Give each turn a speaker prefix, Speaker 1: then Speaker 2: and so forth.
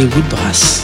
Speaker 1: Et Woodbrass.